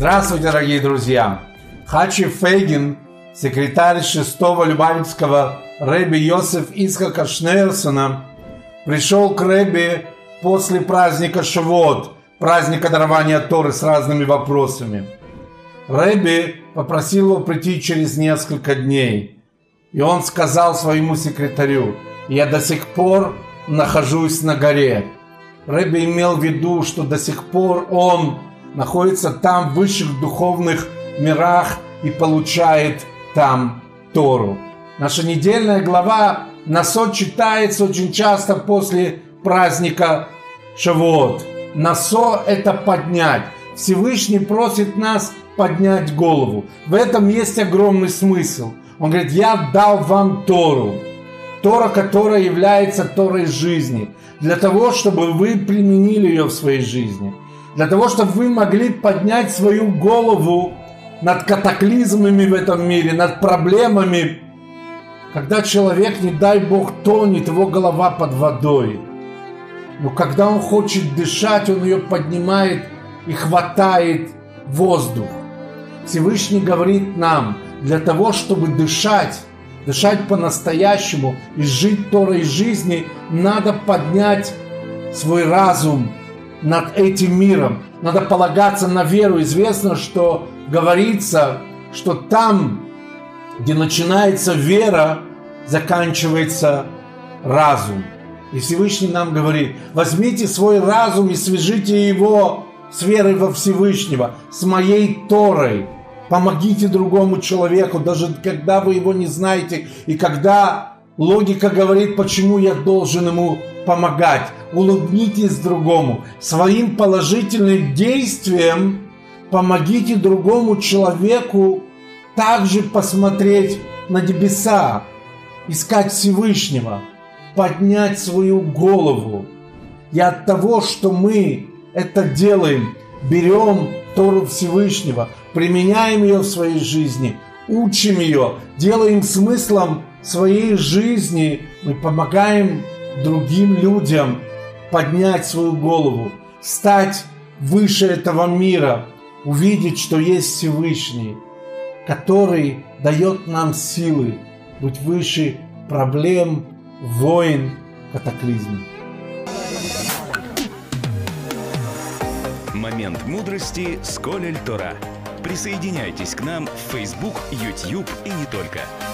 Здравствуйте, дорогие друзья! Хачи Фейгин, секретарь шестого Любавицкого Рэби Йосеф Исхака Шнерсона, пришел к Рэби после праздника Шавот, праздника дарования Торы с разными вопросами. Рэби попросил его прийти через несколько дней. И он сказал своему секретарю, я до сих пор нахожусь на горе. Рэби имел в виду, что до сих пор он находится там в высших духовных мирах и получает там Тору. Наша недельная глава Насо читается очень часто после праздника Шавуот. Насо – это поднять. Всевышний просит нас поднять голову. В этом есть огромный смысл. Он говорит, я дал вам Тору. Тора, которая является Торой жизни. Для того, чтобы вы применили ее в своей жизни – для того, чтобы вы могли поднять свою голову над катаклизмами в этом мире, над проблемами, когда человек, не дай Бог, тонет, его голова под водой. Но когда он хочет дышать, он ее поднимает и хватает воздух. Всевышний говорит нам, для того, чтобы дышать, дышать по-настоящему и жить Торой жизни, надо поднять свой разум, над этим миром. Надо полагаться на веру. Известно, что говорится, что там, где начинается вера, заканчивается разум. И Всевышний нам говорит, возьмите свой разум и свяжите его с верой во Всевышнего, с моей Торой. Помогите другому человеку, даже когда вы его не знаете, и когда логика говорит, почему я должен ему помогать. Улыбнитесь другому. Своим положительным действием помогите другому человеку также посмотреть на небеса, искать Всевышнего, поднять свою голову. И от того, что мы это делаем, берем Тору Всевышнего, применяем ее в своей жизни, учим ее, делаем смыслом своей жизни, мы помогаем другим людям поднять свою голову, стать выше этого мира, увидеть, что есть Всевышний, который дает нам силы быть выше проблем, войн, катаклизмов. Момент мудрости с Колель Тора. Присоединяйтесь к нам в Facebook, YouTube и не только –